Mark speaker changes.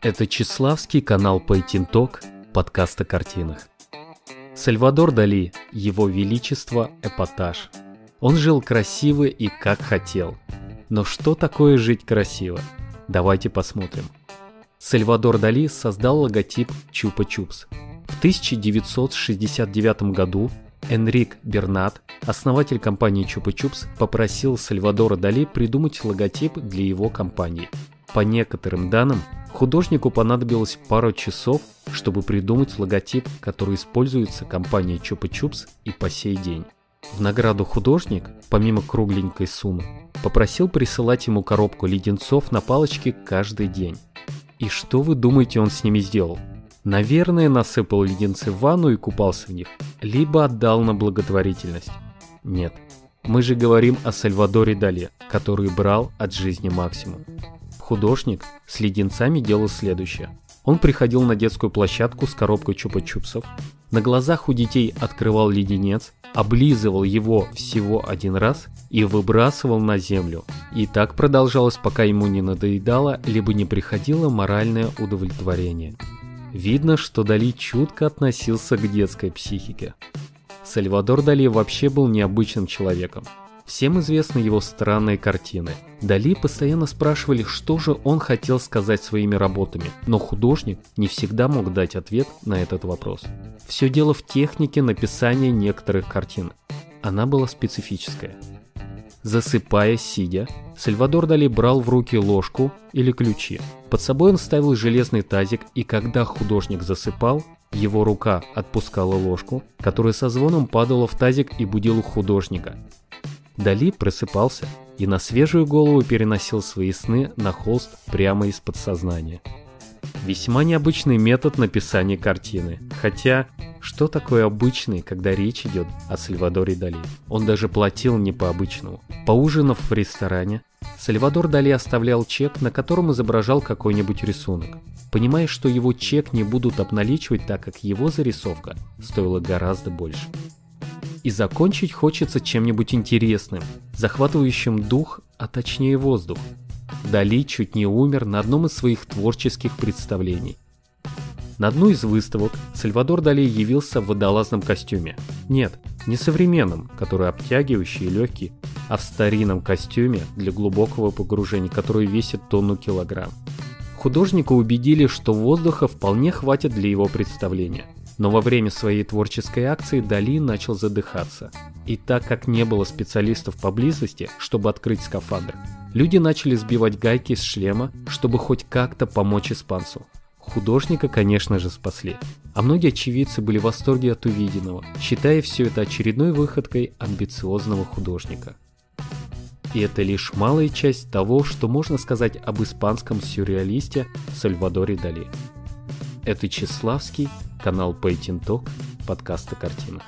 Speaker 1: Это Чеславский канал Painting Talk, подкаст о картинах. Сальвадор Дали, его величество, эпатаж. Он жил красиво и как хотел. Но что такое жить красиво? Давайте посмотрим. Сальвадор Дали создал логотип Чупа Чупс. В 1969 году Энрик Бернат, основатель компании Чупа Чупс, попросил Сальвадора Дали придумать логотип для его компании. По некоторым данным, художнику понадобилось пару часов, чтобы придумать логотип, который используется компанией Чупа Чупс и по сей день. В награду художник, помимо кругленькой суммы, попросил присылать ему коробку леденцов на палочке каждый день. И что вы думаете он с ними сделал? Наверное, насыпал леденцы в ванну и купался в них, либо отдал на благотворительность. Нет, мы же говорим о Сальвадоре Дали, который брал от жизни максимум. Художник с леденцами делал следующее. Он приходил на детскую площадку с коробкой чупа-чупсов, на глазах у детей открывал леденец, облизывал его всего один раз и выбрасывал на землю. И так продолжалось, пока ему не надоедало, либо не приходило моральное удовлетворение. Видно, что Дали чутко относился к детской психике. Сальвадор Дали вообще был необычным человеком. Всем известны его странные картины. Дали постоянно спрашивали, что же он хотел сказать своими работами, но художник не всегда мог дать ответ на этот вопрос. Все дело в технике написания некоторых картин. Она была специфическая. Засыпая, сидя, Сальвадор Дали брал в руки ложку или ключи. Под собой он ставил железный тазик, и когда художник засыпал, его рука отпускала ложку, которая со звоном падала в тазик и будила художника. Дали просыпался и на свежую голову переносил свои сны на холст прямо из подсознания. Весьма необычный метод написания картины, хотя что такое обычный, когда речь идет о Сальвадоре Дали? Он даже платил не по-обычному. Поужинав в ресторане, Сальвадор Дали оставлял чек, на котором изображал какой-нибудь рисунок. Понимая, что его чек не будут обналичивать, так как его зарисовка стоила гораздо больше. И закончить хочется чем-нибудь интересным, захватывающим дух, а точнее воздух. Дали чуть не умер на одном из своих творческих представлений. На одну из выставок Сальвадор Дали явился в водолазном костюме. Нет, не современном, который обтягивающий и легкий, а в старинном костюме для глубокого погружения, который весит тонну килограмм. Художника убедили, что воздуха вполне хватит для его представления. Но во время своей творческой акции Дали начал задыхаться. И так как не было специалистов поблизости, чтобы открыть скафандр, люди начали сбивать гайки с шлема, чтобы хоть как-то помочь испанцу. Художника, конечно же, спасли. А многие очевидцы были в восторге от увиденного, считая все это очередной выходкой амбициозного художника. И это лишь малая часть того, что можно сказать об испанском сюрреалисте Сальвадоре Дали. Это Чеславский, канал Painting Talk, подкаст о картинах.